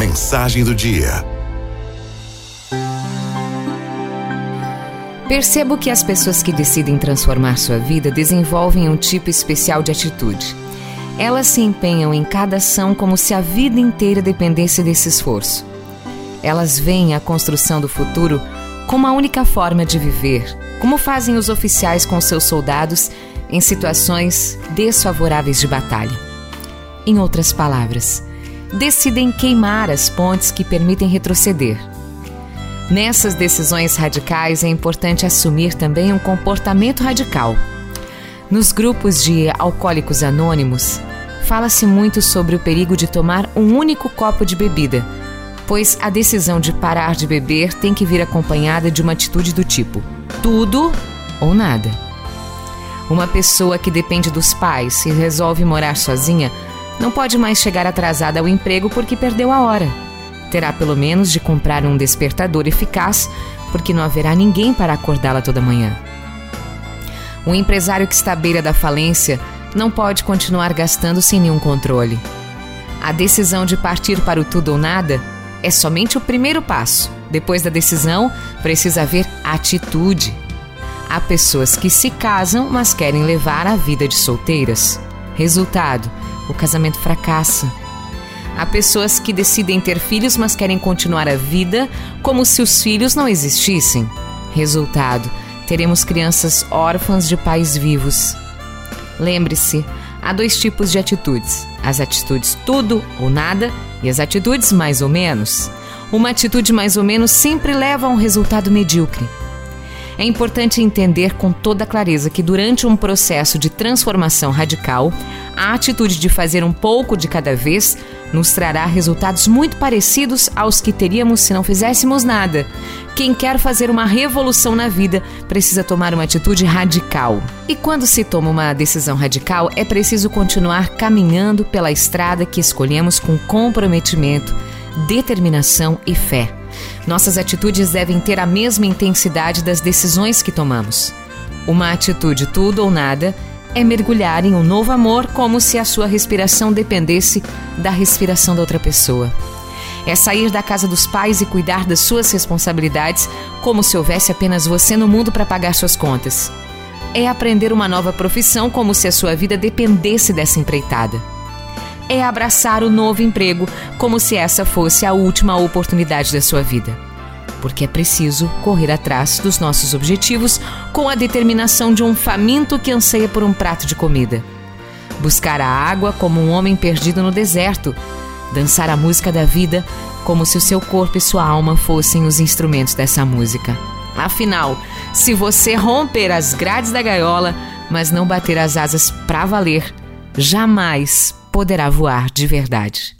mensagem do dia. Percebo que as pessoas que decidem transformar sua vida desenvolvem um tipo especial de atitude. Elas se empenham em cada ação como se a vida inteira dependesse desse esforço. Elas veem a construção do futuro como a única forma de viver, como fazem os oficiais com seus soldados em situações desfavoráveis de batalha. Em outras palavras, decidem queimar as pontes que permitem retroceder Nessas decisões radicais é importante assumir também um comportamento radical. Nos grupos de alcoólicos anônimos, fala-se muito sobre o perigo de tomar um único copo de bebida, pois a decisão de parar de beber tem que vir acompanhada de uma atitude do tipo: tudo ou nada. Uma pessoa que depende dos pais e resolve morar sozinha não pode mais chegar atrasada ao emprego porque perdeu a hora terá pelo menos de comprar um despertador eficaz, porque não haverá ninguém para acordá-la toda manhã. Um empresário que está à beira da falência não pode continuar gastando sem nenhum controle. A decisão de partir para o tudo ou nada é somente o primeiro passo. Depois da decisão, precisa haver atitude. Há pessoas que se casam, mas querem levar a vida de solteiras. Resultado: o casamento fracassa. Há pessoas que decidem ter filhos, mas querem continuar a vida como se os filhos não existissem. Resultado: teremos crianças órfãs de pais vivos. Lembre-se, há dois tipos de atitudes: as atitudes tudo ou nada e as atitudes mais ou menos. Uma atitude mais ou menos sempre leva a um resultado medíocre. É importante entender com toda clareza que durante um processo de transformação radical, a atitude de fazer um pouco de cada vez nos trará resultados muito parecidos aos que teríamos se não fizéssemos nada. Quem quer fazer uma revolução na vida precisa tomar uma atitude radical. E quando se toma uma decisão radical, é preciso continuar caminhando pela estrada que escolhemos com comprometimento, determinação e fé. Nossas atitudes devem ter a mesma intensidade das decisões que tomamos. Uma atitude tudo ou nada é mergulhar em um novo amor como se a sua respiração dependesse da respiração da outra pessoa. É sair da casa dos pais e cuidar das suas responsabilidades como se houvesse apenas você no mundo para pagar suas contas. É aprender uma nova profissão como se a sua vida dependesse dessa empreitada. É abraçar o novo emprego como se essa fosse a última oportunidade da sua vida porque é preciso correr atrás dos nossos objetivos com a determinação de um faminto que anseia por um prato de comida. Buscar a água como um homem perdido no deserto, dançar a música da vida como se o seu corpo e sua alma fossem os instrumentos dessa música. Afinal, se você romper as grades da gaiola, mas não bater as asas para valer, jamais poderá voar de verdade.